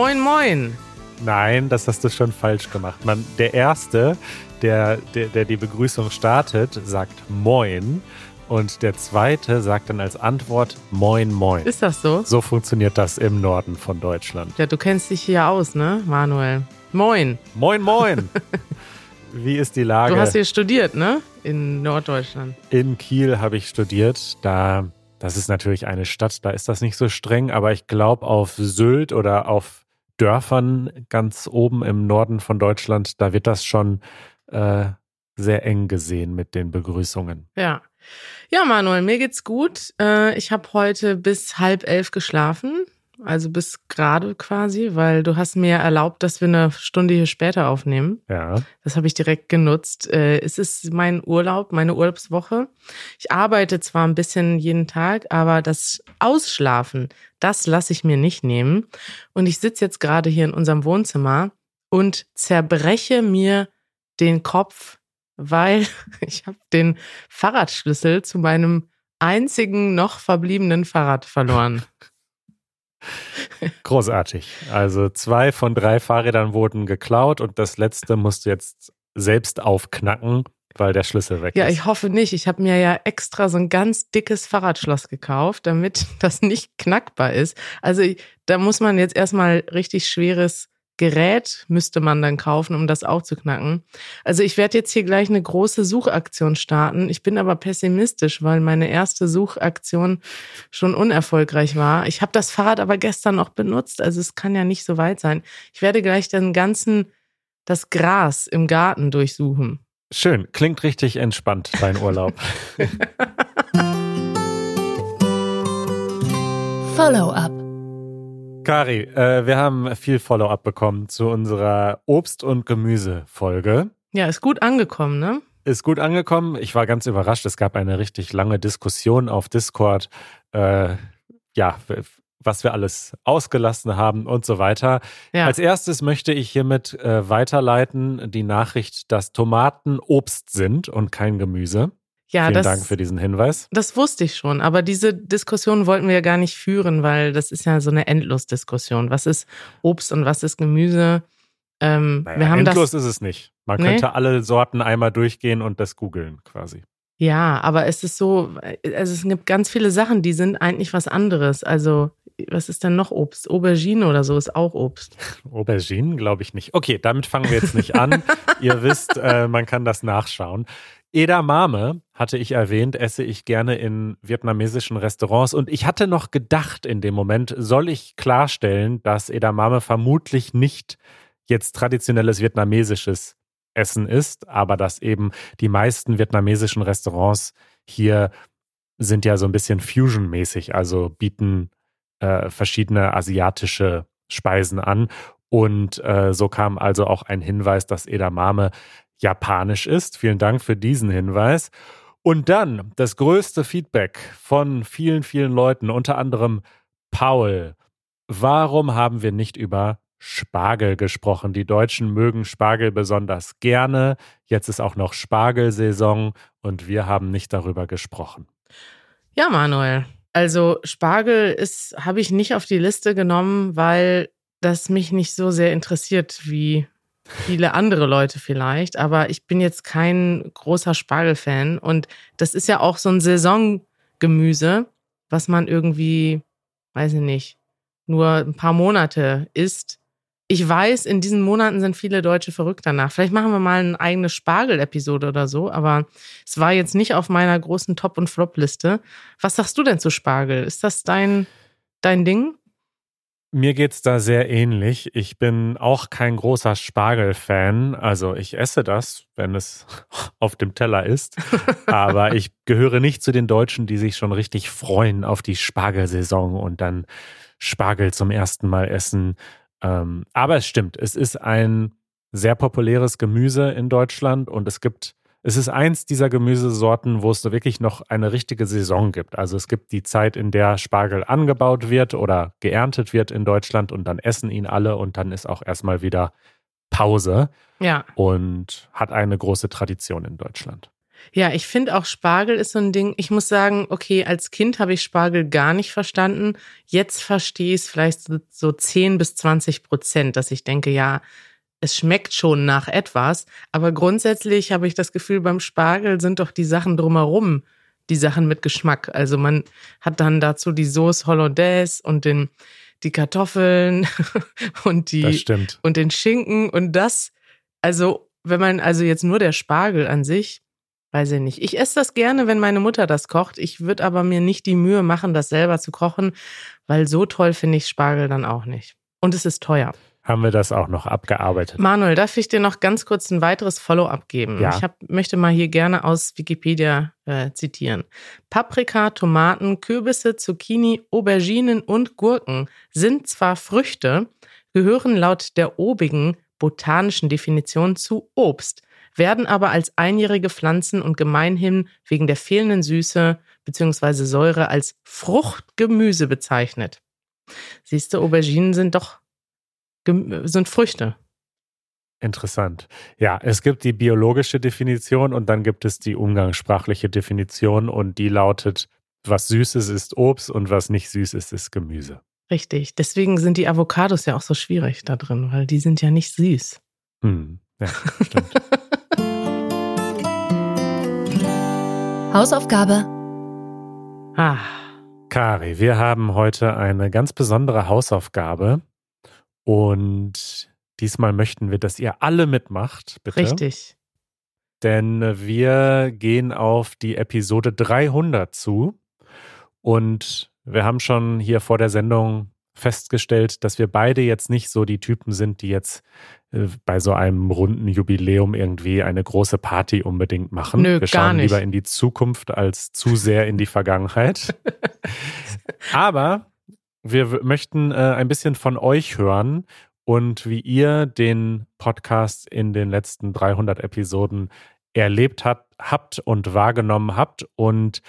Moin, moin. Nein, das hast du schon falsch gemacht. Man, der Erste, der, der, der die Begrüßung startet, sagt Moin. Und der Zweite sagt dann als Antwort Moin, Moin. Ist das so? So funktioniert das im Norden von Deutschland. Ja, du kennst dich hier aus, ne, Manuel? Moin. Moin, Moin. Wie ist die Lage? Du hast hier studiert, ne? In Norddeutschland. In Kiel habe ich studiert. Da, das ist natürlich eine Stadt, da ist das nicht so streng, aber ich glaube, auf Sylt oder auf Dörfern ganz oben im Norden von Deutschland, da wird das schon äh, sehr eng gesehen mit den Begrüßungen. Ja. Ja, Manuel, mir geht's gut. Äh, ich habe heute bis halb elf geschlafen. Also bis gerade quasi, weil du hast mir erlaubt, dass wir eine Stunde hier später aufnehmen. Ja. Das habe ich direkt genutzt. Äh, es ist mein Urlaub, meine Urlaubswoche. Ich arbeite zwar ein bisschen jeden Tag, aber das Ausschlafen, das lasse ich mir nicht nehmen. Und ich sitze jetzt gerade hier in unserem Wohnzimmer und zerbreche mir den Kopf, weil ich habe den Fahrradschlüssel zu meinem einzigen noch verbliebenen Fahrrad verloren. Großartig. Also zwei von drei Fahrrädern wurden geklaut und das letzte musst du jetzt selbst aufknacken, weil der Schlüssel weg Ja, ist. ich hoffe nicht. Ich habe mir ja extra so ein ganz dickes Fahrradschloss gekauft, damit das nicht knackbar ist. Also da muss man jetzt erstmal richtig schweres Gerät müsste man dann kaufen, um das aufzuknacken. Also ich werde jetzt hier gleich eine große Suchaktion starten. Ich bin aber pessimistisch, weil meine erste Suchaktion schon unerfolgreich war. Ich habe das Fahrrad aber gestern noch benutzt, also es kann ja nicht so weit sein. Ich werde gleich den ganzen das Gras im Garten durchsuchen. Schön, klingt richtig entspannt, dein Urlaub. Follow-up. Kari, äh, wir haben viel Follow-up bekommen zu unserer Obst- und Gemüse-Folge. Ja, ist gut angekommen, ne? Ist gut angekommen. Ich war ganz überrascht. Es gab eine richtig lange Diskussion auf Discord. Äh, ja, was wir alles ausgelassen haben und so weiter. Ja. Als erstes möchte ich hiermit äh, weiterleiten die Nachricht, dass Tomaten Obst sind und kein Gemüse. Ja, Vielen das, Dank für diesen Hinweis. das wusste ich schon, aber diese Diskussion wollten wir ja gar nicht führen, weil das ist ja so eine Endlosdiskussion. Was ist Obst und was ist Gemüse? Ähm, Naja, wir haben endlos das. ist es nicht. Man Nee? könnte alle Sorten einmal durchgehen und das googeln quasi. Ja, aber es ist so, also es gibt ganz viele Sachen, die sind eigentlich was anderes. Also, was ist denn noch Obst? Aubergine oder so ist auch Obst. Auberginen glaube ich nicht. Okay, damit fangen wir jetzt nicht an. Ihr wisst, äh, man kann das nachschauen. Edamame, hatte ich erwähnt, esse ich gerne in vietnamesischen Restaurants. Und ich hatte noch gedacht in dem Moment, soll ich klarstellen, dass Edamame vermutlich nicht jetzt traditionelles vietnamesisches Essen ist, aber dass eben die meisten vietnamesischen Restaurants hier sind ja so ein bisschen fusion-mäßig, also bieten äh, verschiedene asiatische Speisen an. Und äh, so kam also auch ein Hinweis, dass Edamame japanisch ist. Vielen Dank für diesen Hinweis. Und dann das größte Feedback von vielen, vielen Leuten, unter anderem Paul. Warum haben wir nicht über Spargel gesprochen? Die Deutschen mögen Spargel besonders gerne. Jetzt ist auch noch Spargelsaison und wir haben nicht darüber gesprochen. Ja, Manuel. Also Spargel habe ich nicht auf die Liste genommen, weil das mich nicht so sehr interessiert wie viele andere Leute vielleicht. Aber ich bin jetzt kein großer Spargelfan. Und das ist ja auch so ein Saisongemüse, was man irgendwie, weiß ich nicht, nur ein paar Monate isst. Ich weiß, in diesen Monaten sind viele Deutsche verrückt danach. Vielleicht machen wir mal eine eigene Spargel-Episode oder so, aber es war jetzt nicht auf meiner großen Top- und Flop-Liste. Was sagst du denn zu Spargel? Ist das dein, dein Ding? Mir geht's da sehr ähnlich. Ich bin auch kein großer Spargel-Fan. Also ich esse das, wenn es auf dem Teller ist. Aber ich gehöre nicht zu den Deutschen, die sich schon richtig freuen auf die Spargelsaison und dann Spargel zum ersten Mal essen. Ähm, aber es stimmt, es ist ein sehr populäres Gemüse in Deutschland und es gibt, es ist eins dieser Gemüsesorten, wo es so wirklich noch eine richtige Saison gibt. Also es gibt die Zeit, in der Spargel angebaut wird oder geerntet wird in Deutschland und dann essen ihn alle und dann ist auch erstmal wieder Pause Ja. und hat eine große Tradition in Deutschland. Ja, ich finde auch Spargel ist so ein Ding. Ich muss sagen, okay, als Kind habe ich Spargel gar nicht verstanden. Jetzt verstehe ich es vielleicht so, so 10 bis 20 Prozent, dass ich denke, ja, es schmeckt schon nach etwas. Aber grundsätzlich habe ich das Gefühl, beim Spargel sind doch die Sachen drumherum die Sachen mit Geschmack. Also man hat dann dazu die Sauce Hollandaise und den, die Kartoffeln und die, und den Schinken und das, also wenn man, also jetzt nur der Spargel an sich, Weiß ich nicht. Ich esse das gerne, wenn meine Mutter das kocht. Ich würde aber mir nicht die Mühe machen, das selber zu kochen, weil so toll finde ich Spargel dann auch nicht. Und es ist teuer. Haben wir das auch noch abgearbeitet? Manuel, darf ich dir noch ganz kurz ein weiteres Follow-up geben? Ja. Ich hab, möchte mal hier gerne aus Wikipedia äh, zitieren. Paprika, Tomaten, Kürbisse, Zucchini, Auberginen und Gurken sind zwar Früchte, gehören laut der obigen botanischen Definition zu Obst werden aber als einjährige Pflanzen und gemeinhin wegen der fehlenden Süße bzw. Säure als Fruchtgemüse bezeichnet. Siehst du, Auberginen sind doch sind Früchte. Interessant. Ja, es gibt die biologische Definition und dann gibt es die umgangssprachliche Definition und die lautet, was Süßes ist Obst und was nicht süß ist, ist Gemüse. Richtig. Deswegen sind die Avocados ja auch so schwierig da drin, weil die sind ja nicht süß. Hm. Ja, stimmt. Hausaufgabe. Ah. Kari, wir haben heute eine ganz besondere Hausaufgabe und diesmal möchten wir, dass ihr alle mitmacht, bitte. Richtig. Denn wir gehen auf die Episode 300 zu und wir haben schon hier vor der Sendung festgestellt, dass wir beide jetzt nicht so die Typen sind, die jetzt äh, bei so einem runden Jubiläum irgendwie eine große Party unbedingt machen. Nö, wir schauen lieber in die Zukunft als zu sehr in die Vergangenheit. Aber wir möchten äh, ein bisschen von euch hören und wie ihr den Podcast in den letzten 300 Episoden erlebt hat, habt und wahrgenommen habt und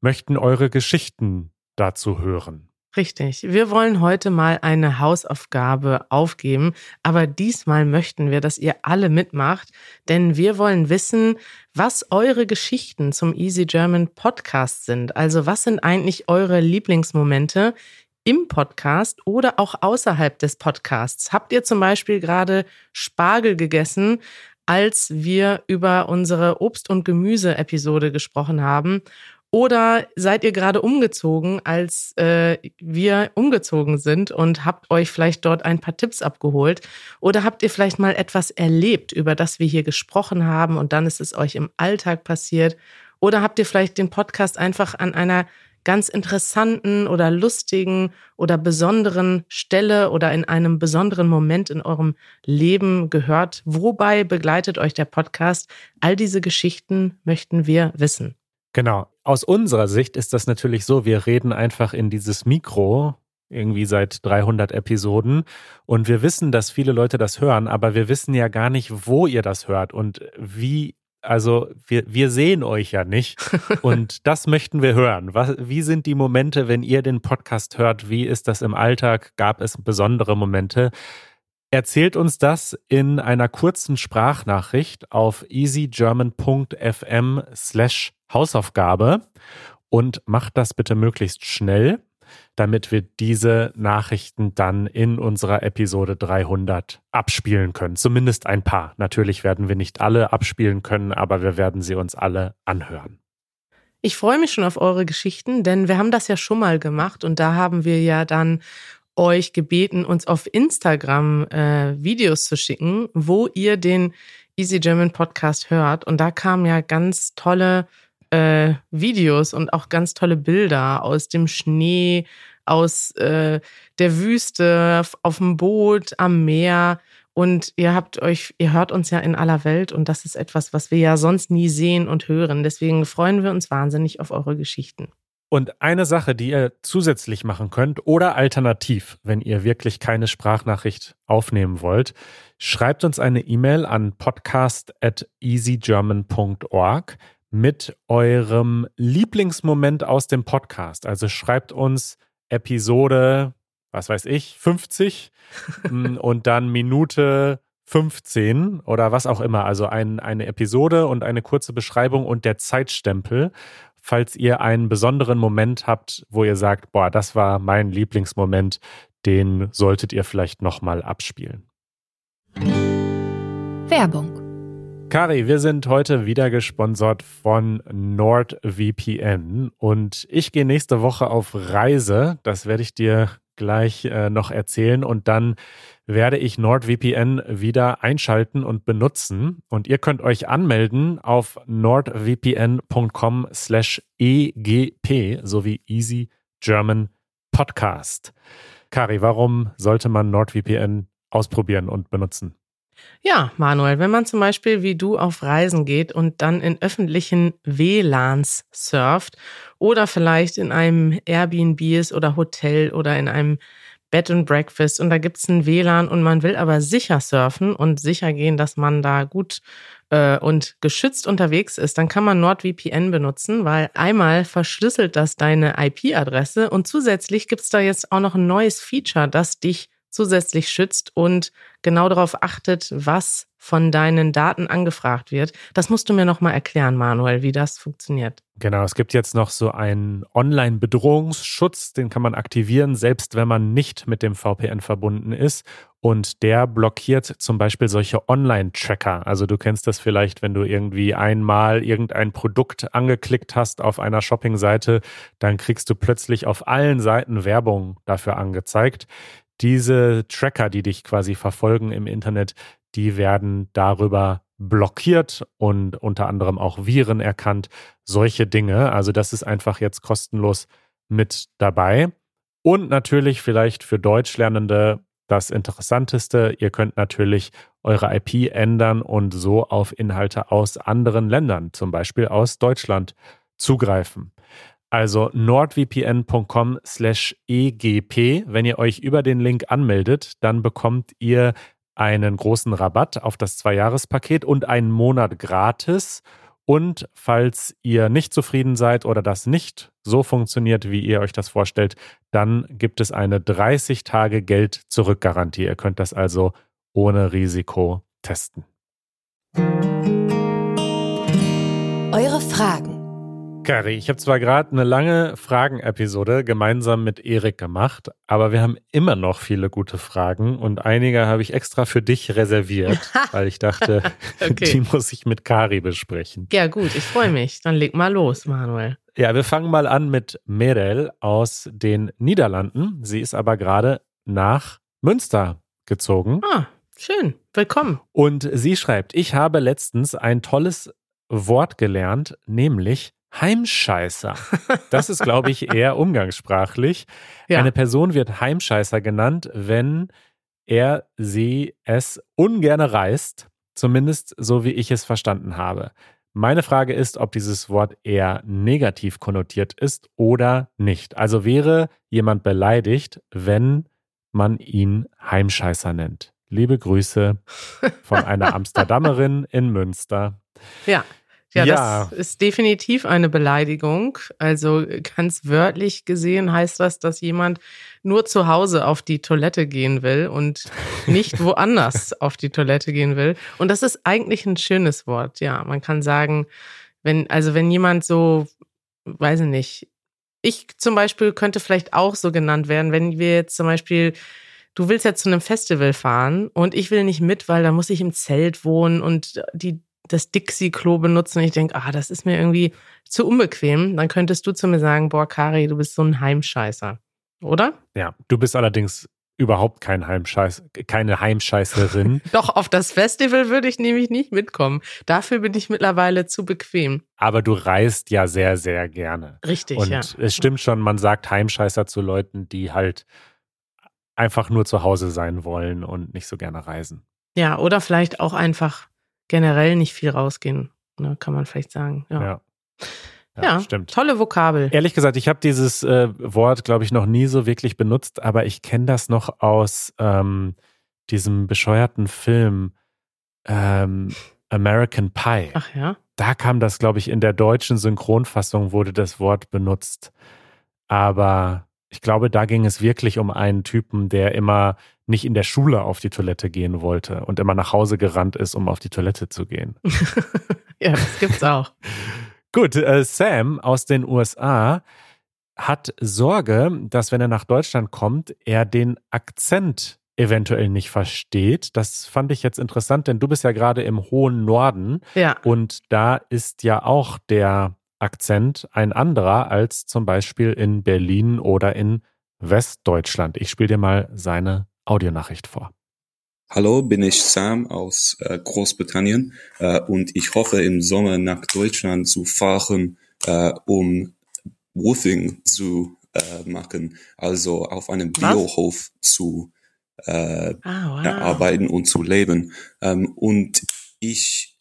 möchten eure Geschichten dazu hören. Richtig. Wir wollen heute mal eine Hausaufgabe aufgeben, aber diesmal möchten wir, dass ihr alle mitmacht, denn wir wollen wissen, was eure Geschichten zum Easy German Podcast sind. Also was sind eigentlich eure Lieblingsmomente im Podcast oder auch außerhalb des Podcasts? Habt ihr zum Beispiel gerade Spargel gegessen, als wir über unsere Obst- und Gemüse-Episode gesprochen haben? Oder seid ihr gerade umgezogen, als äh, wir umgezogen sind und habt euch vielleicht dort ein paar Tipps abgeholt? Oder habt ihr vielleicht mal etwas erlebt, über das wir hier gesprochen haben und dann ist es euch im Alltag passiert? Oder habt ihr vielleicht den Podcast einfach an einer ganz interessanten oder lustigen oder besonderen Stelle oder in einem besonderen Moment in eurem Leben gehört? Wobei begleitet euch der Podcast? All diese Geschichten möchten wir wissen. Genau. Aus unserer Sicht ist das natürlich so, wir reden einfach in dieses Mikro irgendwie seit 300 Episoden und wir wissen, dass viele Leute das hören, aber wir wissen ja gar nicht, wo ihr das hört und wie also wir, wir sehen euch ja nicht und das möchten wir hören. Was, wie sind die Momente, wenn ihr den Podcast hört? Wie ist das im Alltag? Gab es besondere Momente? Erzählt uns das in einer kurzen Sprachnachricht auf easygerman.fm slash Hausaufgabe und macht das bitte möglichst schnell, damit wir diese Nachrichten dann in unserer Episode 300 abspielen können. Zumindest ein paar. Natürlich werden wir nicht alle abspielen können, aber wir werden sie uns alle anhören. Ich freue mich schon auf eure Geschichten, denn wir haben das ja schon mal gemacht und da haben wir ja dann euch gebeten, uns auf Instagram äh, Videos zu schicken, wo ihr den Easy German Podcast hört. Und da kamen ja ganz tolle äh, Videos und auch ganz tolle Bilder aus dem Schnee, aus äh, der Wüste, auf dem Boot, am Meer. Und ihr habt euch, ihr hört uns ja in aller Welt und das ist etwas, was wir ja sonst nie sehen und hören. Deswegen freuen wir uns wahnsinnig auf eure Geschichten. Und eine Sache, die ihr zusätzlich machen könnt oder alternativ, wenn ihr wirklich keine Sprachnachricht aufnehmen wollt, schreibt uns eine E-Mail an podcast at easygerman.org mit eurem Lieblingsmoment aus dem Podcast. Also schreibt uns Episode, was weiß ich, 50 mm, und dann Minute 15 oder was auch immer, also ein, eine Episode und eine kurze Beschreibung und der Zeitstempel, falls ihr einen besonderen Moment habt, wo ihr sagt, boah, das war mein Lieblingsmoment, den solltet ihr vielleicht nochmal abspielen. Werbung Kari, wir sind heute wieder gesponsert von NordVPN und ich gehe nächste Woche auf Reise. Das werde ich dir gleich äh, noch erzählen und dann werde ich NordVPN wieder einschalten und benutzen und ihr könnt euch anmelden auf nordvpn.com slash egp sowie Easy German Podcast. Kari, warum sollte man NordVPN ausprobieren und benutzen? Ja, Manuel, wenn man zum Beispiel wie du auf Reisen geht und dann in öffentlichen WLANs surft oder vielleicht in einem Airbnb ist oder Hotel oder in einem Bed and Breakfast und da gibt es ein WLAN und man will aber sicher surfen und sicher gehen, dass man da gut äh, und geschützt unterwegs ist, dann kann man NordVPN benutzen, weil einmal verschlüsselt das deine IP-Adresse und zusätzlich gibt es da jetzt auch noch ein neues Feature, das dich zusätzlich schützt und genau darauf achtet, was von deinen Daten angefragt wird. Das musst du mir noch mal erklären, Manuel, wie das funktioniert. Genau, es gibt jetzt noch so einen Online-Bedrohungsschutz, den kann man aktivieren, selbst wenn man nicht mit dem VPN verbunden ist. Und der blockiert zum Beispiel solche Online-Tracker. Also du kennst das vielleicht, wenn du irgendwie einmal irgendein Produkt angeklickt hast auf einer Shopping-Seite, dann kriegst du plötzlich auf allen Seiten Werbung dafür angezeigt diese Tracker, die dich quasi verfolgen im Internet, die werden darüber blockiert und unter anderem auch Viren erkannt. Solche Dinge. Also das ist einfach jetzt kostenlos mit dabei. Und natürlich vielleicht für Deutschlernende das Interessanteste, ihr könnt natürlich eure IP ändern und so auf Inhalte aus anderen Ländern, zum Beispiel aus Deutschland, zugreifen. Also nordvpn.com slash egp. Wenn ihr euch über den Link anmeldet, dann bekommt ihr einen großen Rabatt auf das Zwei-Jahres-Paket und einen Monat gratis. Und falls ihr nicht zufrieden seid oder das nicht so funktioniert, wie ihr euch das vorstellt, dann gibt es eine 30 Tage Geld-Zurück-Garantie. Ihr könnt das also ohne Risiko testen. Eure Fragen Kari, ich habe zwar gerade eine lange Fragen-Episode gemeinsam mit Erik gemacht, aber wir haben immer noch viele gute Fragen und einige habe ich extra für dich reserviert, weil ich dachte, okay. die muss ich mit Kari besprechen. Ja, gut, ich freue mich. Dann leg mal los, Manuel. Ja, wir fangen mal an mit Merel aus den Niederlanden. Sie ist aber gerade nach Münster gezogen. Ah, schön. Willkommen. Und sie schreibt, ich habe letztens ein tolles Wort gelernt, nämlich Heimscheißer. Das ist, glaube ich, eher umgangssprachlich. Ja. Eine Person wird Heimscheißer genannt, wenn er, sie, es ungern reißt, zumindest so wie ich es verstanden habe. Meine Frage ist, ob dieses Wort eher negativ konnotiert ist oder nicht. Also wäre jemand beleidigt, wenn man ihn Heimscheißer nennt. Liebe Grüße von einer Amsterdamerin in Münster. Ja, ja, ja, das ist definitiv eine Beleidigung. Also ganz wörtlich gesehen heißt das, dass jemand nur zu Hause auf die Toilette gehen will und nicht woanders auf die Toilette gehen will. Und das ist eigentlich ein schönes Wort. Ja, man kann sagen, wenn, also wenn jemand so, weiß ich nicht, ich zum Beispiel könnte vielleicht auch so genannt werden, wenn wir jetzt zum Beispiel du willst ja zu einem Festival fahren und ich will nicht mit, weil da muss ich im Zelt wohnen und die das Dixie-Klo benutzen und ich denke, ah, das ist mir irgendwie zu unbequem, dann könntest du zu mir sagen, boah, Kari, du bist so ein Heimscheißer. Oder? Ja, du bist allerdings überhaupt kein Heimscheiß, keine Heimscheißerin. Doch, auf das Festival würde ich nämlich nicht mitkommen. Dafür bin ich mittlerweile zu bequem. Aber du reist ja sehr, sehr gerne. Richtig, Und ja. es stimmt schon, man sagt Heimscheißer zu Leuten, die halt einfach nur zu Hause sein wollen und nicht so gerne reisen. Ja, oder vielleicht auch einfach generell nicht viel rausgehen, ne, kann man vielleicht sagen. Ja. ja. Ja, ja, stimmt. Tolle Vokabel. Ehrlich gesagt, ich habe dieses äh, Wort, glaube ich, noch nie so wirklich benutzt, aber ich kenne das noch aus ähm, diesem bescheuerten Film ähm, American Pie. Ach ja. Da kam das, glaube ich, in der deutschen Synchronfassung wurde das Wort benutzt. Aber ich glaube, da ging es wirklich um einen Typen, der immer nicht in der Schule auf die Toilette gehen wollte und immer nach Hause gerannt ist, um auf die Toilette zu gehen. ja, das gibt's auch. Gut, äh, Sam aus den USA hat Sorge, dass wenn er nach Deutschland kommt, er den Akzent eventuell nicht versteht. Das fand ich jetzt interessant, denn du bist ja gerade im hohen Norden. Ja. Und da ist ja auch der Akzent ein anderer als zum Beispiel in Berlin oder in Westdeutschland. Ich spiele dir mal seine Audionachricht vor. Hallo, bin ich Sam aus äh, Großbritannien äh, und ich hoffe im Sommer nach Deutschland zu fahren, äh, um Woofing zu äh, machen, also auf einem Biohof zu äh, ah, wow. arbeiten und zu leben. Ähm, und ich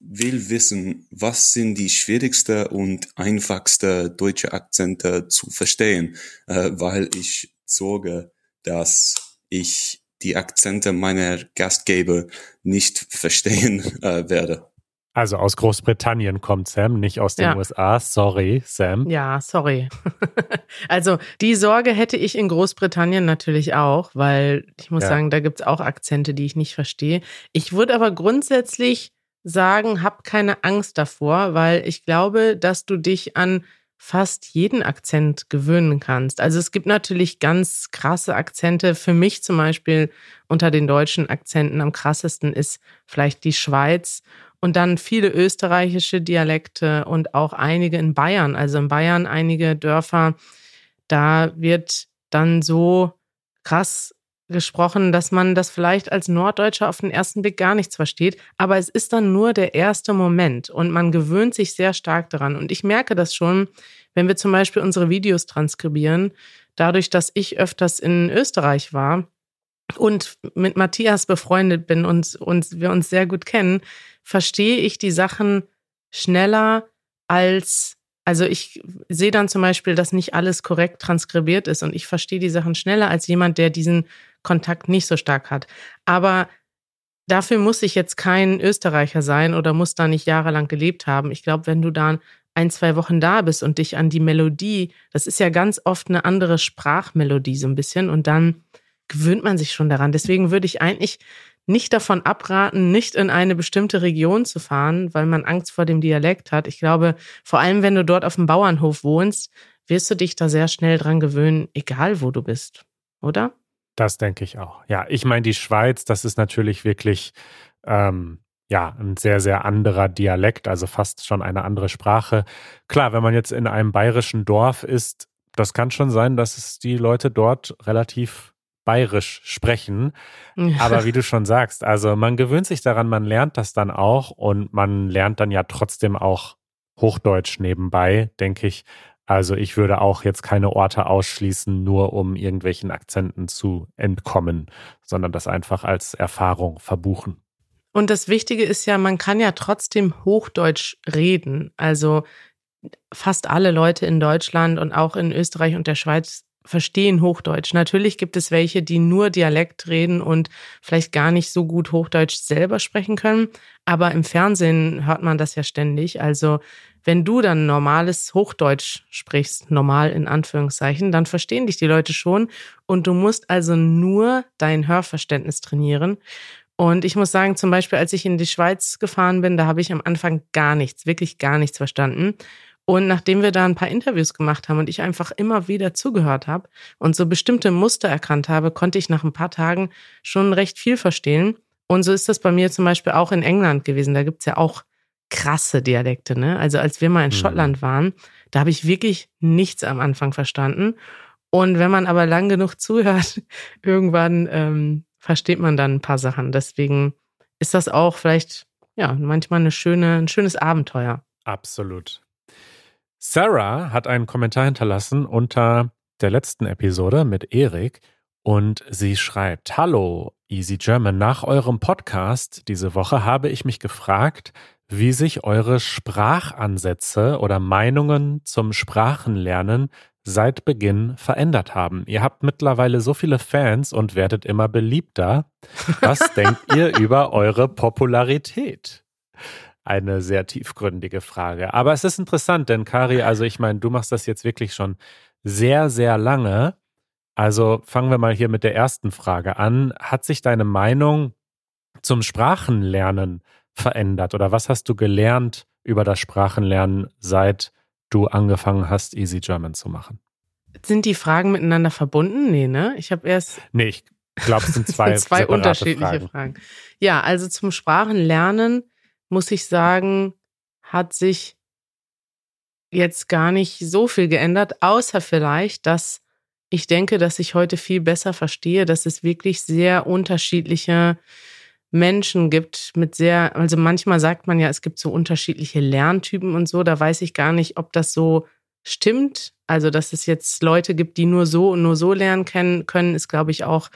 will wissen, was sind die schwierigste und einfachste deutsche Akzente zu verstehen, äh, weil ich sorge, dass ich die Akzente meiner Gastgeber nicht verstehen äh, werde. Also aus Großbritannien kommt Sam, nicht aus den ja. USA. Sorry, Sam. Ja, sorry. also die Sorge hätte ich in Großbritannien natürlich auch, weil ich muss ja. sagen, da gibt es auch Akzente, die ich nicht verstehe. Ich würde aber grundsätzlich sagen, hab keine Angst davor, weil ich glaube, dass du dich an fast jeden Akzent gewöhnen kannst. Also es gibt natürlich ganz krasse Akzente. Für mich zum Beispiel unter den deutschen Akzenten am krassesten ist vielleicht die Schweiz und dann viele österreichische Dialekte und auch einige in Bayern. Also in Bayern einige Dörfer, da wird dann so krass gesprochen, dass man das vielleicht als Norddeutscher auf den ersten Blick gar nichts versteht. Aber es ist dann nur der erste Moment und man gewöhnt sich sehr stark daran. Und ich merke das schon, wenn wir zum Beispiel unsere Videos transkribieren, dadurch, dass ich öfters in Österreich war und mit Matthias befreundet bin und, und wir uns sehr gut kennen, verstehe ich die Sachen schneller als, also ich sehe dann zum Beispiel, dass nicht alles korrekt transkribiert ist und ich verstehe die Sachen schneller als jemand, der diesen Kontakt nicht so stark hat. Aber dafür muss ich jetzt kein Österreicher sein oder muss da nicht jahrelang gelebt haben. Ich glaube, wenn du da ein, zwei Wochen da bist und dich an die Melodie, das ist ja ganz oft eine andere Sprachmelodie so ein bisschen und dann gewöhnt man sich schon daran. Deswegen würde ich eigentlich nicht davon abraten, nicht in eine bestimmte Region zu fahren, weil man Angst vor dem Dialekt hat. Ich glaube, vor allem wenn du dort auf dem Bauernhof wohnst, wirst du dich da sehr schnell dran gewöhnen, egal wo du bist, oder? Das denke ich auch. Ja, ich meine, die Schweiz, das ist natürlich wirklich ähm, ja ein sehr, sehr anderer Dialekt, also fast schon eine andere Sprache. Klar, wenn man jetzt in einem bayerischen Dorf ist, das kann schon sein, dass es die Leute dort relativ bayerisch sprechen. Aber wie du schon sagst, also man gewöhnt sich daran, man lernt das dann auch und man lernt dann ja trotzdem auch Hochdeutsch nebenbei, denke ich. Also ich würde auch jetzt keine Orte ausschließen, nur um irgendwelchen Akzenten zu entkommen, sondern das einfach als Erfahrung verbuchen. Und das Wichtige ist ja, man kann ja trotzdem Hochdeutsch reden. Also fast alle Leute in Deutschland und auch in Österreich und der Schweiz verstehen Hochdeutsch. Natürlich gibt es welche, die nur Dialekt reden und vielleicht gar nicht so gut Hochdeutsch selber sprechen können. Aber im Fernsehen hört man das ja ständig. Also wenn du dann normales Hochdeutsch sprichst, normal in Anführungszeichen, dann verstehen dich die Leute schon. Und du musst also nur dein Hörverständnis trainieren. Und ich muss sagen, zum Beispiel, als ich in die Schweiz gefahren bin, da habe ich am Anfang gar nichts, wirklich gar nichts verstanden. Und nachdem wir da ein paar Interviews gemacht haben und ich einfach immer wieder zugehört habe und so bestimmte Muster erkannt habe, konnte ich nach ein paar Tagen schon recht viel verstehen. Und so ist das bei mir zum Beispiel auch in England gewesen. Da gibt's ja auch krasse Dialekte. Ne? Also als wir mal in mhm. Schottland waren, da habe ich wirklich nichts am Anfang verstanden. Und wenn man aber lang genug zuhört, irgendwann ähm, versteht man dann ein paar Sachen. Deswegen ist das auch vielleicht ja manchmal eine schöne, ein schönes Abenteuer. Absolut. Sarah hat einen Kommentar hinterlassen unter der letzten Episode mit Erik und sie schreibt, Hallo, Easy German, nach eurem Podcast diese Woche habe ich mich gefragt, wie sich eure Sprachansätze oder Meinungen zum Sprachenlernen seit Beginn verändert haben. Ihr habt mittlerweile so viele Fans und werdet immer beliebter. Was denkt ihr über eure Popularität? eine sehr tiefgründige Frage. Aber es ist interessant, denn Kari, also ich meine, du machst das jetzt wirklich schon sehr, sehr lange. Also fangen wir mal hier mit der ersten Frage an. Hat sich deine Meinung zum Sprachenlernen verändert oder was hast du gelernt über das Sprachenlernen, seit du angefangen hast, Easy German zu machen? Sind die Fragen miteinander verbunden? Nee, ne? Ich habe erst. Nee, ich glaube, es sind zwei, zwei unterschiedliche Fragen. Fragen. Ja, also zum Sprachenlernen muss ich sagen, hat sich jetzt gar nicht so viel geändert, außer vielleicht, dass ich denke, dass ich heute viel besser verstehe, dass es wirklich sehr unterschiedliche Menschen gibt mit sehr, also manchmal sagt man ja, es gibt so unterschiedliche Lerntypen und so, da weiß ich gar nicht, ob das so stimmt. Also, dass es jetzt Leute gibt, die nur so und nur so lernen können, ist, glaube ich, auch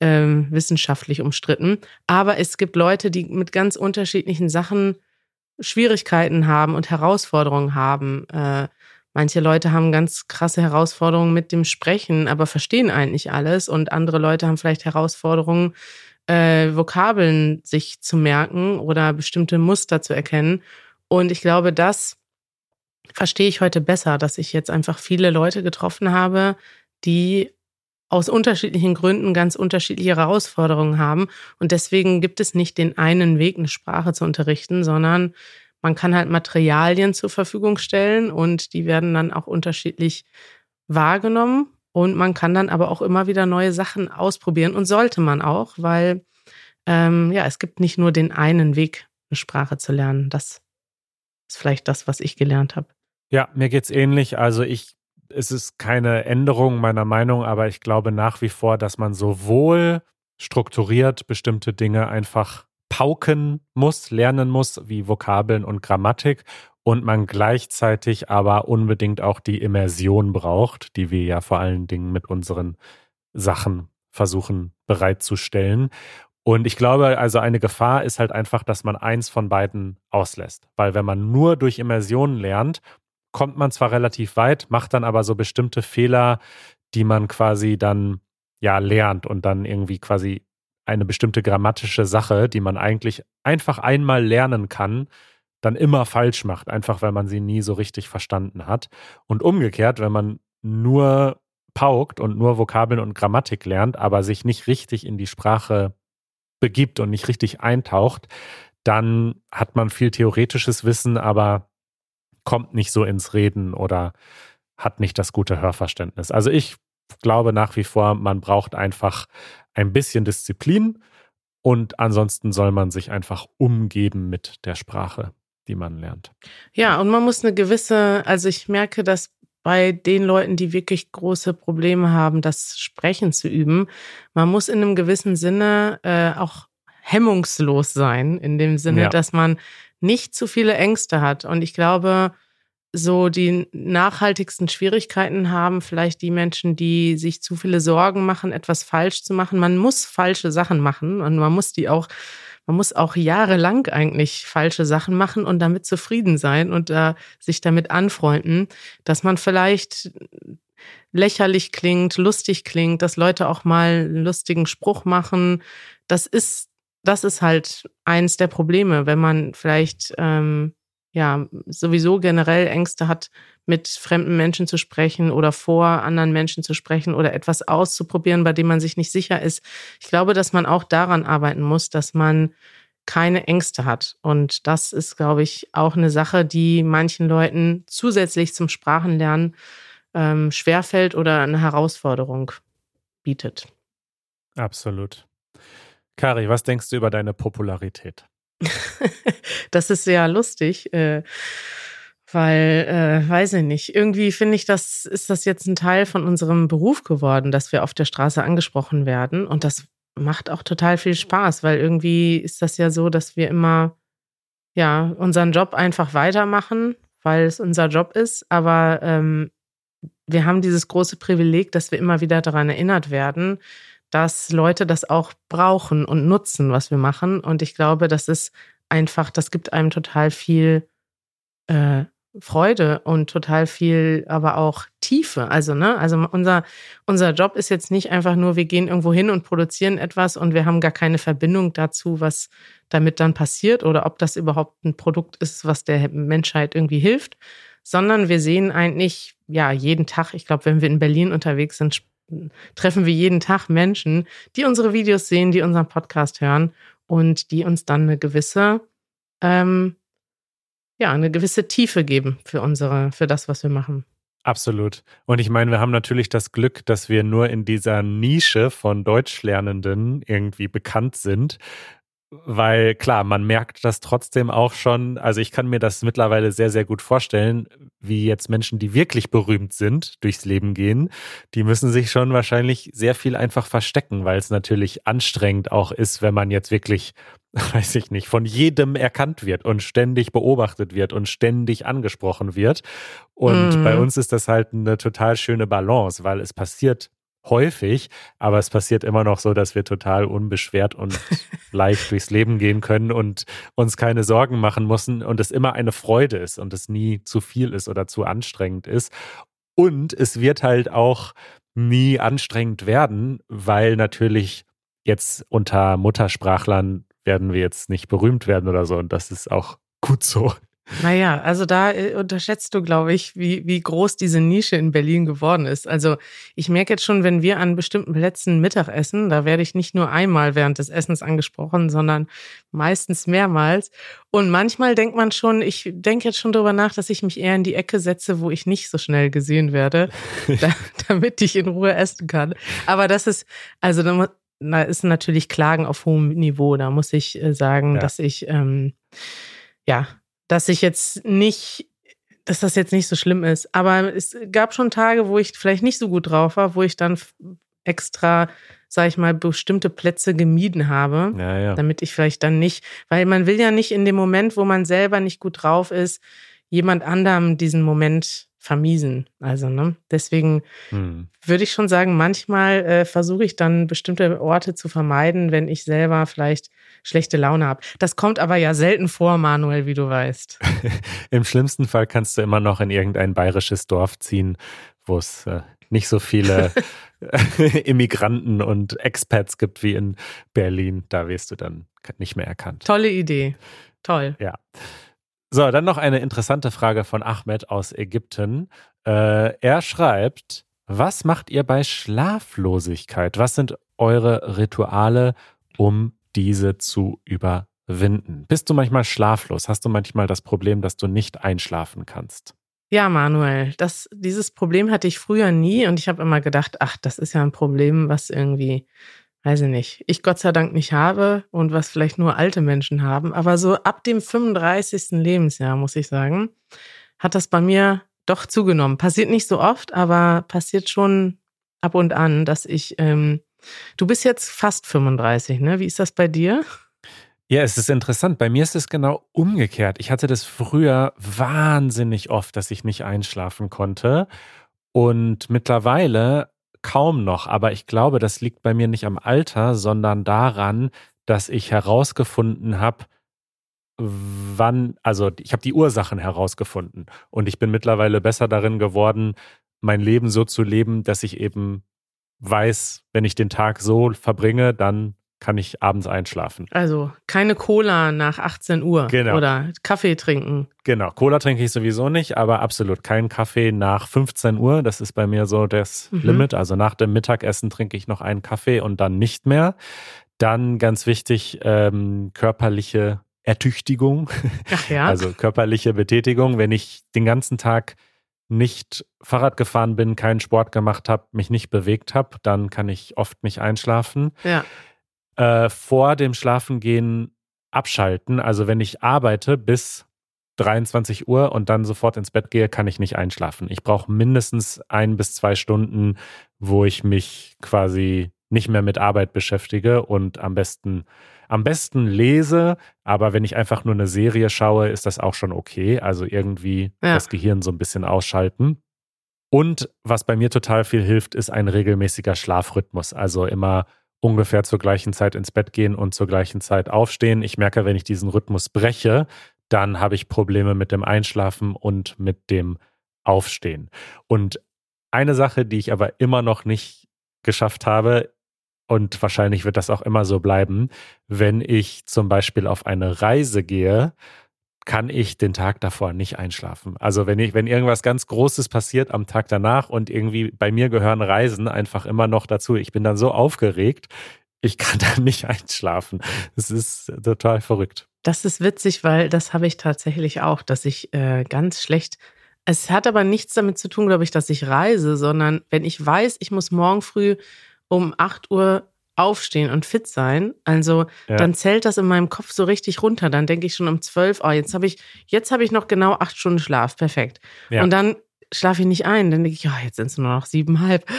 ähm, wissenschaftlich umstritten. Aber es gibt Leute, die mit ganz unterschiedlichen Sachen Schwierigkeiten haben und Herausforderungen haben. Äh, manche Leute haben ganz krasse Herausforderungen mit dem Sprechen, aber verstehen eigentlich alles. Und andere Leute haben vielleicht Herausforderungen äh, Vokabeln sich zu merken oder bestimmte Muster zu erkennen. Und ich glaube, das verstehe ich heute besser, dass ich jetzt einfach viele Leute getroffen habe, die aus unterschiedlichen Gründen ganz unterschiedliche Herausforderungen haben. Und deswegen gibt es nicht den einen Weg, eine Sprache zu unterrichten, sondern man kann halt Materialien zur Verfügung stellen und die werden dann auch unterschiedlich wahrgenommen. Und man kann dann aber auch immer wieder neue Sachen ausprobieren und sollte man auch, weil ähm, ja, es gibt nicht nur den einen Weg, eine Sprache zu lernen. Das ist vielleicht das, was ich gelernt habe. Ja, mir geht's ähnlich. Also ich, es ist keine Änderung meiner Meinung, aber ich glaube nach wie vor, dass man sowohl strukturiert bestimmte Dinge einfach pauken muss, lernen muss, wie Vokabeln und Grammatik und man gleichzeitig aber unbedingt auch die Immersion braucht, die wir ja vor allen Dingen mit unseren Sachen versuchen bereitzustellen. Und ich glaube, also eine Gefahr ist halt einfach, dass man eins von beiden auslässt. Weil wenn man nur durch Immersion lernt, kommt man zwar relativ weit, macht dann aber so bestimmte Fehler, die man quasi dann ja lernt und dann irgendwie quasi eine bestimmte grammatische Sache, die man eigentlich einfach einmal lernen kann, dann immer falsch macht, einfach weil man sie nie so richtig verstanden hat. Und umgekehrt, wenn man nur paukt und nur Vokabeln und Grammatik lernt, aber sich nicht richtig in die Sprache begibt und nicht richtig eintaucht, dann hat man viel theoretisches Wissen, aber kommt nicht so ins Reden oder hat nicht das gute Hörverständnis. Also ich glaube nach wie vor, man braucht einfach ein bisschen Disziplin und ansonsten soll man sich einfach umgeben mit der Sprache die man lernt. Ja, und man muss eine gewisse, also ich merke, dass bei den Leuten, die wirklich große Probleme haben, das Sprechen zu üben, man muss in einem gewissen Sinne äh, auch hemmungslos sein, in dem Sinne, ja. dass man nicht zu viele Ängste hat. Und ich glaube, so die nachhaltigsten Schwierigkeiten haben vielleicht die Menschen, die sich zu viele Sorgen machen, etwas falsch zu machen. Man muss falsche Sachen machen und man muss die auch man muss auch jahrelang eigentlich falsche Sachen machen und damit zufrieden sein und äh, sich damit anfreunden, dass man vielleicht lächerlich klingt, lustig klingt, dass Leute auch mal einen lustigen Spruch machen. Das ist, das ist halt eins der Probleme, wenn man vielleicht ähm, ja sowieso generell Ängste hat, mit fremden Menschen zu sprechen oder vor anderen Menschen zu sprechen oder etwas auszuprobieren, bei dem man sich nicht sicher ist. Ich glaube, dass man auch daran arbeiten muss, dass man keine Ängste hat. Und das ist, glaube ich, auch eine Sache, die manchen Leuten zusätzlich zum Sprachenlernen ähm, schwerfällt oder eine Herausforderung bietet. Absolut. Kari, was denkst du über deine Popularität? das ist sehr lustig. Äh, weil, äh, weiß ich nicht, irgendwie finde ich, das ist das jetzt ein Teil von unserem Beruf geworden, dass wir auf der Straße angesprochen werden. Und das macht auch total viel Spaß, weil irgendwie ist das ja so, dass wir immer, ja, unseren Job einfach weitermachen, weil es unser Job ist. Aber ähm, wir haben dieses große Privileg, dass wir immer wieder daran erinnert werden, dass Leute das auch brauchen und nutzen, was wir machen. Und ich glaube, das ist einfach, das gibt einem total viel äh, Freude und total viel, aber auch Tiefe. Also, ne, also unser, unser Job ist jetzt nicht einfach nur, wir gehen irgendwo hin und produzieren etwas und wir haben gar keine Verbindung dazu, was damit dann passiert oder ob das überhaupt ein Produkt ist, was der Menschheit irgendwie hilft, sondern wir sehen eigentlich, ja, jeden Tag, ich glaube, wenn wir in Berlin unterwegs sind, treffen wir jeden Tag Menschen, die unsere Videos sehen, die unseren Podcast hören und die uns dann eine gewisse, ähm, ja, eine gewisse Tiefe geben für unsere, für das, was wir machen. Absolut. Und ich meine, wir haben natürlich das Glück, dass wir nur in dieser Nische von Deutschlernenden irgendwie bekannt sind. Weil klar, man merkt das trotzdem auch schon. Also ich kann mir das mittlerweile sehr, sehr gut vorstellen, wie jetzt Menschen, die wirklich berühmt sind, durchs Leben gehen. Die müssen sich schon wahrscheinlich sehr viel einfach verstecken, weil es natürlich anstrengend auch ist, wenn man jetzt wirklich weiß ich nicht, von jedem erkannt wird und ständig beobachtet wird und ständig angesprochen wird. Und mm. bei uns ist das halt eine total schöne Balance, weil es passiert häufig, aber es passiert immer noch so, dass wir total unbeschwert und leicht durchs Leben gehen können und uns keine Sorgen machen müssen und es immer eine Freude ist und es nie zu viel ist oder zu anstrengend ist. Und es wird halt auch nie anstrengend werden, weil natürlich jetzt unter Muttersprachlern werden wir jetzt nicht berühmt werden oder so. Und das ist auch gut so. Naja, also da äh, unterschätzt du, glaube ich, wie, wie groß diese Nische in Berlin geworden ist. Also ich merke jetzt schon, wenn wir an bestimmten Plätzen Mittag essen, da werde ich nicht nur einmal während des Essens angesprochen, sondern meistens mehrmals. Und manchmal denkt man schon, ich denke jetzt schon darüber nach, dass ich mich eher in die Ecke setze, wo ich nicht so schnell gesehen werde, da, damit ich in Ruhe essen kann. Aber das ist, also da na, ist natürlich Klagen auf hohem Niveau. Da muss ich äh, sagen, ja. dass ich, ähm, ja, dass ich jetzt nicht, dass das jetzt nicht so schlimm ist. Aber es gab schon Tage, wo ich vielleicht nicht so gut drauf war, wo ich dann extra, sag ich mal, bestimmte Plätze gemieden habe, ja, ja. damit ich vielleicht dann nicht, weil man will ja nicht in dem Moment, wo man selber nicht gut drauf ist, jemand anderem diesen Moment vermiesen. Also, ne? Deswegen hm. würde ich schon sagen, manchmal äh, versuche ich dann bestimmte Orte zu vermeiden, wenn ich selber vielleicht schlechte Laune habe. Das kommt aber ja selten vor, Manuel, wie du weißt. Im schlimmsten Fall kannst du immer noch in irgendein bayerisches Dorf ziehen, wo es äh, nicht so viele Immigranten und Expats gibt wie in Berlin. Da wirst du dann nicht mehr erkannt. Tolle Idee. Toll. Ja. So, dann noch eine interessante Frage von Ahmed aus Ägypten. Äh, er schreibt, was macht ihr bei Schlaflosigkeit? Was sind eure Rituale, um diese zu überwinden? Bist du manchmal schlaflos? Hast du manchmal das Problem, dass du nicht einschlafen kannst? Ja, Manuel, das, dieses Problem hatte ich früher nie und ich habe immer gedacht, ach, das ist ja ein Problem, was irgendwie weiß ich nicht, ich Gott sei Dank nicht habe und was vielleicht nur alte Menschen haben. Aber so ab dem 35. Lebensjahr, muss ich sagen, hat das bei mir doch zugenommen. Passiert nicht so oft, aber passiert schon ab und an, dass ich, ähm, du bist jetzt fast 35, ne? Wie ist das bei dir? Ja, es ist interessant. Bei mir ist es genau umgekehrt. Ich hatte das früher wahnsinnig oft, dass ich nicht einschlafen konnte. Und mittlerweile kaum noch, aber ich glaube, das liegt bei mir nicht am Alter, sondern daran, dass ich herausgefunden habe, wann, also ich habe die Ursachen herausgefunden. Und ich bin mittlerweile besser darin geworden, mein Leben so zu leben, dass ich eben weiß, wenn ich den Tag so verbringe, dann kann ich abends einschlafen. Also keine Cola nach 18 Uhr genau. oder Kaffee trinken. Genau, Cola trinke ich sowieso nicht, aber absolut kein Kaffee nach 15 Uhr. Das ist bei mir so das mhm. Limit. Also nach dem Mittagessen trinke ich noch einen Kaffee und dann nicht mehr. Dann ganz wichtig, ähm, körperliche Ertüchtigung. Ach ja. Also körperliche Betätigung. Wenn ich den ganzen Tag nicht Fahrrad gefahren bin, keinen Sport gemacht habe, mich nicht bewegt habe, dann kann ich oft nicht einschlafen. Ja äh, vor dem Schlafengehen abschalten. Also wenn ich arbeite bis 23 Uhr und dann sofort ins Bett gehe, kann ich nicht einschlafen. Ich brauche mindestens ein bis zwei Stunden, wo ich mich quasi nicht mehr mit Arbeit beschäftige und am besten am besten lese, aber wenn ich einfach nur eine Serie schaue, ist das auch schon okay. Also irgendwie ja. das Gehirn so ein bisschen ausschalten. Und was bei mir total viel hilft, ist ein regelmäßiger Schlafrhythmus. Also immer ungefähr zur gleichen Zeit ins Bett gehen und zur gleichen Zeit aufstehen. Ich merke, wenn ich diesen Rhythmus breche, dann habe ich Probleme mit dem Einschlafen und mit dem Aufstehen. Und eine Sache, die ich aber immer noch nicht geschafft habe, und wahrscheinlich wird das auch immer so bleiben, wenn ich zum Beispiel auf eine Reise gehe, kann ich den Tag davor nicht einschlafen. Also wenn ich, wenn irgendwas ganz Großes passiert am Tag danach und irgendwie bei mir gehören Reisen einfach immer noch dazu. Ich bin dann so aufgeregt, ich kann da nicht einschlafen. Es ist total verrückt. Das ist witzig, weil das habe ich tatsächlich auch, dass ich äh, ganz schlecht. Es hat aber nichts damit zu tun, glaube ich, dass ich reise, sondern wenn ich weiß, ich muss morgen früh um 8 Uhr aufstehen und fit sein, also ja. dann zählt das in meinem Kopf so richtig runter. Dann denke ich schon um 12, oh, jetzt habe ich, jetzt habe ich noch genau acht Stunden Schlaf, perfekt. Ja. Und dann schlafe ich nicht ein. Dann denke ich, ja, jetzt sind es nur noch siebenhalb.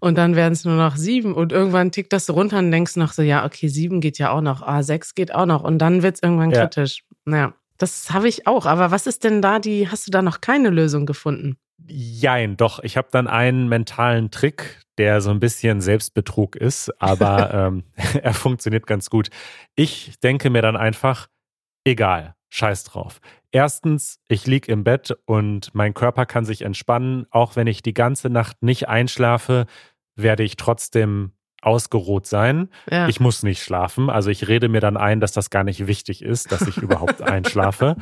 Und dann werden es nur noch sieben. Und irgendwann tickt das so runter und denkst noch so, ja, okay, sieben geht ja auch noch, ah, sechs geht auch noch. Und dann wird es irgendwann ja. kritisch. Naja, das habe ich auch. Aber was ist denn da die, hast du da noch keine Lösung gefunden? Jein, doch. Ich habe dann einen mentalen Trick, der so ein bisschen Selbstbetrug ist, aber ähm, er funktioniert ganz gut. Ich denke mir dann einfach, egal, scheiß drauf. Erstens, ich liege im Bett und mein Körper kann sich entspannen. Auch wenn ich die ganze Nacht nicht einschlafe, werde ich trotzdem ausgeruht sein. Ja. Ich muss nicht schlafen. Also ich rede mir dann ein, dass das gar nicht wichtig ist, dass ich überhaupt einschlafe.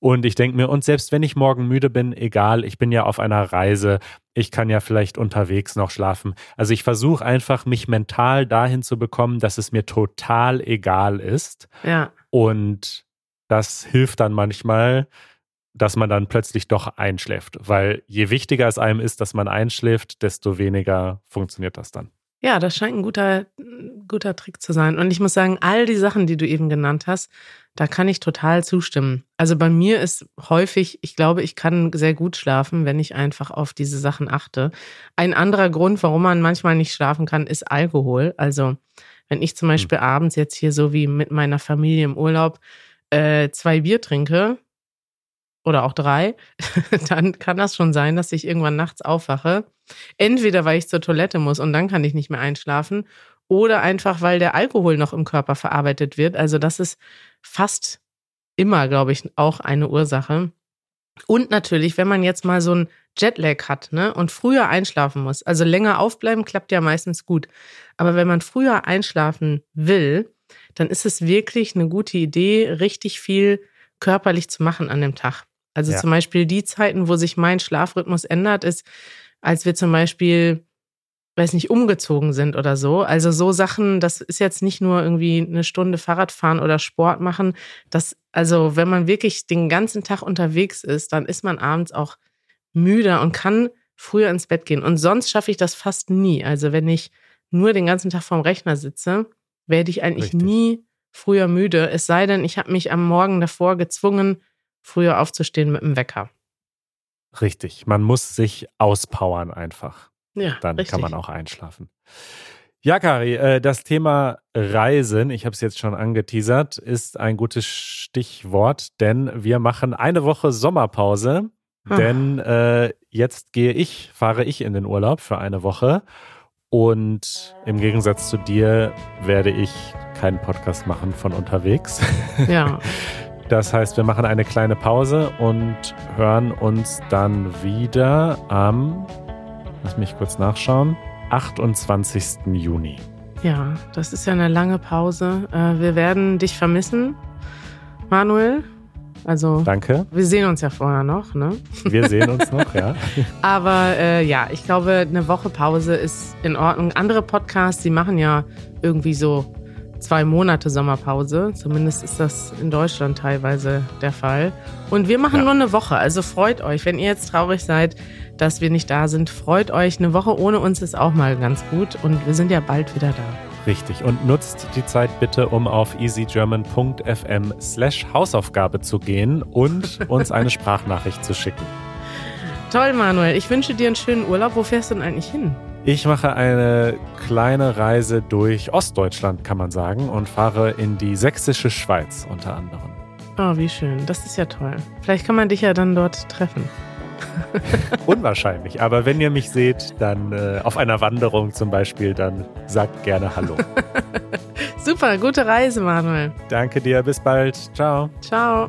Und ich denke mir, und selbst wenn ich morgen müde bin, egal, ich bin ja auf einer Reise, ich kann ja vielleicht unterwegs noch schlafen. Also ich versuche einfach, mich mental dahin zu bekommen, dass es mir total egal ist. Ja. Und das hilft dann manchmal, dass man dann plötzlich doch einschläft. Weil je wichtiger es einem ist, dass man einschläft, desto weniger funktioniert das dann. Ja, das scheint ein guter, guter Trick zu sein. Und ich muss sagen, all die Sachen, die du eben genannt hast, da kann ich total zustimmen. Also bei mir ist häufig, ich glaube, ich kann sehr gut schlafen, wenn ich einfach auf diese Sachen achte. Ein anderer Grund, warum man manchmal nicht schlafen kann, ist Alkohol. Also wenn ich zum hm. Beispiel abends jetzt hier so wie mit meiner Familie im Urlaub äh, zwei Bier trinke oder auch drei, dann kann das schon sein, dass ich irgendwann nachts aufwache. Entweder weil ich zur Toilette muss und dann kann ich nicht mehr einschlafen oder einfach weil der Alkohol noch im Körper verarbeitet wird. Also das ist fast immer, glaube ich, auch eine Ursache. Und natürlich, wenn man jetzt mal so ein Jetlag hat ne, und früher einschlafen muss, also länger aufbleiben klappt ja meistens gut. Aber wenn man früher einschlafen will, dann ist es wirklich eine gute Idee, richtig viel körperlich zu machen an dem Tag. Also ja. zum Beispiel die Zeiten, wo sich mein Schlafrhythmus ändert, ist, als wir zum Beispiel, weiß nicht, umgezogen sind oder so. Also so Sachen, das ist jetzt nicht nur irgendwie eine Stunde Fahrrad fahren oder Sport machen. Das, also wenn man wirklich den ganzen Tag unterwegs ist, dann ist man abends auch müder und kann früher ins Bett gehen. Und sonst schaffe ich das fast nie. Also wenn ich nur den ganzen Tag vorm Rechner sitze, werde ich eigentlich Richtig. nie früher müde. Es sei denn, ich habe mich am Morgen davor gezwungen, früher aufzustehen mit dem Wecker. Richtig. Man muss sich auspowern einfach. Ja, Dann richtig. kann man auch einschlafen. Ja, Kari, äh, das Thema Reisen, ich habe es jetzt schon angeteasert, ist ein gutes Stichwort, denn wir machen eine Woche Sommerpause. Ach. Denn äh, jetzt gehe ich, fahre ich in den Urlaub für eine Woche und im Gegensatz zu dir werde ich keinen Podcast machen von unterwegs. Ja. Das heißt, wir machen eine kleine Pause und hören uns dann wieder am, lass mich kurz nachschauen, 28. Juni. Ja, das ist ja eine lange Pause. Äh, wir werden dich vermissen, Manuel. Also, Danke. Wir sehen uns ja vorher noch, ne? Wir sehen uns noch, ja. Aber äh, ja, ich glaube, eine Woche Pause ist in Ordnung. Andere Podcasts, die machen ja irgendwie so zwei Monate Sommerpause. Zumindest ist das in Deutschland teilweise der Fall. Und wir machen ja. nur eine Woche. Also freut euch, wenn ihr jetzt traurig seid, dass wir nicht da sind. Freut euch. Eine Woche ohne uns ist auch mal ganz gut. Und wir sind ja bald wieder da. Richtig. Und nutzt die Zeit bitte, um auf easygerman.fm slash Hausaufgabe zu gehen und uns eine Sprachnachricht zu schicken. Toll, Manuel. Ich wünsche dir einen schönen Urlaub. Wo fährst du denn eigentlich hin? Ich mache eine kleine Reise durch Ostdeutschland, kann man sagen, und fahre in die sächsische Schweiz unter anderem. Oh, wie schön. Das ist ja toll. Vielleicht kann man dich ja dann dort treffen. Unwahrscheinlich. Aber wenn ihr mich seht, dann äh, auf einer Wanderung zum Beispiel, dann sagt gerne Hallo. Super, gute Reise, Manuel. Danke dir, bis bald. Ciao. Ciao.